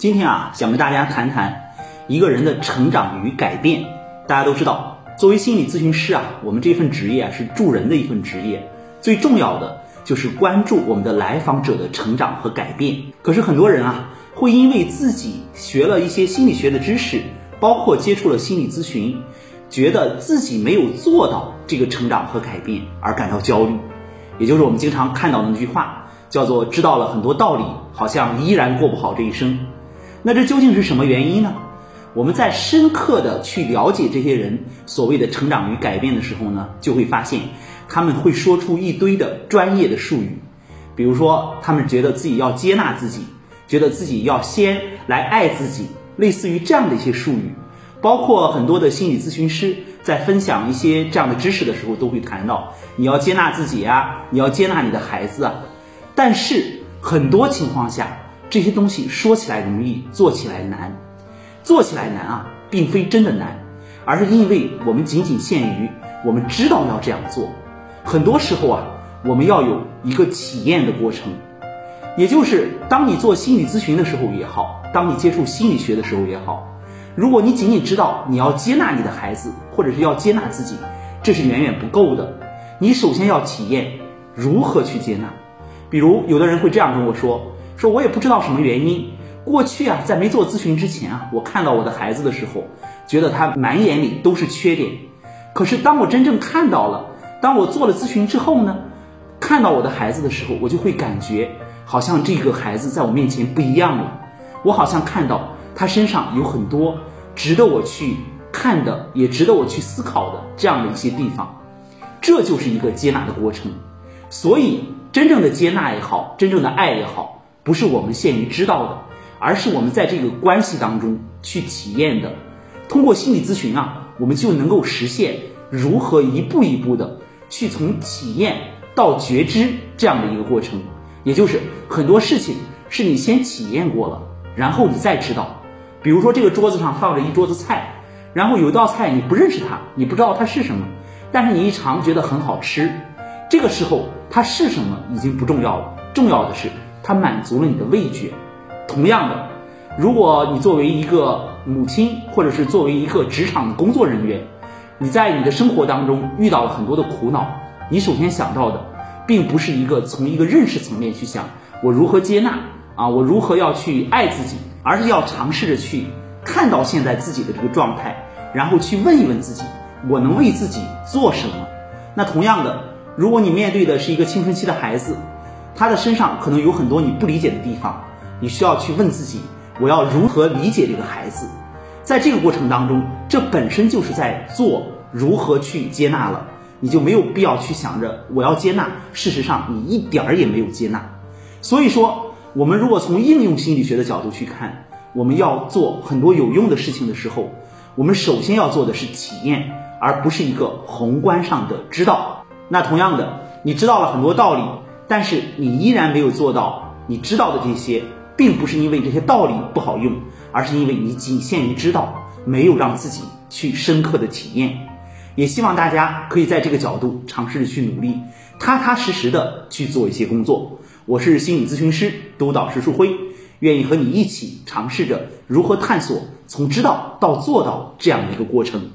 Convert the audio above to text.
今天啊，想跟大家谈谈一个人的成长与改变。大家都知道，作为心理咨询师啊，我们这份职业是助人的一份职业，最重要的就是关注我们的来访者的成长和改变。可是很多人啊，会因为自己学了一些心理学的知识，包括接触了心理咨询，觉得自己没有做到这个成长和改变而感到焦虑。也就是我们经常看到的那句话，叫做“知道了很多道理，好像依然过不好这一生”。那这究竟是什么原因呢？我们在深刻的去了解这些人所谓的成长与改变的时候呢，就会发现他们会说出一堆的专业的术语，比如说他们觉得自己要接纳自己，觉得自己要先来爱自己，类似于这样的一些术语。包括很多的心理咨询师在分享一些这样的知识的时候，都会谈到你要接纳自己呀，你要接纳你的孩子啊。但是很多情况下，这些东西说起来容易，做起来难。做起来难啊，并非真的难，而是因为我们仅仅限于我们知道要这样做。很多时候啊，我们要有一个体验的过程，也就是当你做心理咨询的时候也好，当你接触心理学的时候也好，如果你仅仅知道你要接纳你的孩子，或者是要接纳自己，这是远远不够的。你首先要体验如何去接纳。比如有的人会这样跟我说。说我也不知道什么原因。过去啊，在没做咨询之前啊，我看到我的孩子的时候，觉得他满眼里都是缺点。可是当我真正看到了，当我做了咨询之后呢，看到我的孩子的时候，我就会感觉好像这个孩子在我面前不一样了。我好像看到他身上有很多值得我去看的，也值得我去思考的这样的一些地方。这就是一个接纳的过程。所以，真正的接纳也好，真正的爱也好。不是我们限于知道的，而是我们在这个关系当中去体验的。通过心理咨询啊，我们就能够实现如何一步一步的去从体验到觉知这样的一个过程。也就是很多事情是你先体验过了，然后你再知道。比如说这个桌子上放着一桌子菜，然后有一道菜你不认识它，你不知道它是什么，但是你一尝觉得很好吃。这个时候它是什么已经不重要了，重要的是。它满足了你的味觉。同样的，如果你作为一个母亲，或者是作为一个职场的工作人员，你在你的生活当中遇到了很多的苦恼，你首先想到的，并不是一个从一个认识层面去想我如何接纳啊，我如何要去爱自己，而是要尝试着去看到现在自己的这个状态，然后去问一问自己，我能为自己做什么？那同样的，如果你面对的是一个青春期的孩子。他的身上可能有很多你不理解的地方，你需要去问自己：我要如何理解这个孩子？在这个过程当中，这本身就是在做如何去接纳了，你就没有必要去想着我要接纳。事实上，你一点儿也没有接纳。所以说，我们如果从应用心理学的角度去看，我们要做很多有用的事情的时候，我们首先要做的是体验，而不是一个宏观上的知道。那同样的，你知道了很多道理。但是你依然没有做到你知道的这些，并不是因为这些道理不好用，而是因为你仅限于知道，没有让自己去深刻的体验。也希望大家可以在这个角度尝试着去努力，踏踏实实的去做一些工作。我是心理咨询师督导师树辉，愿意和你一起尝试着如何探索从知道到做到这样的一个过程。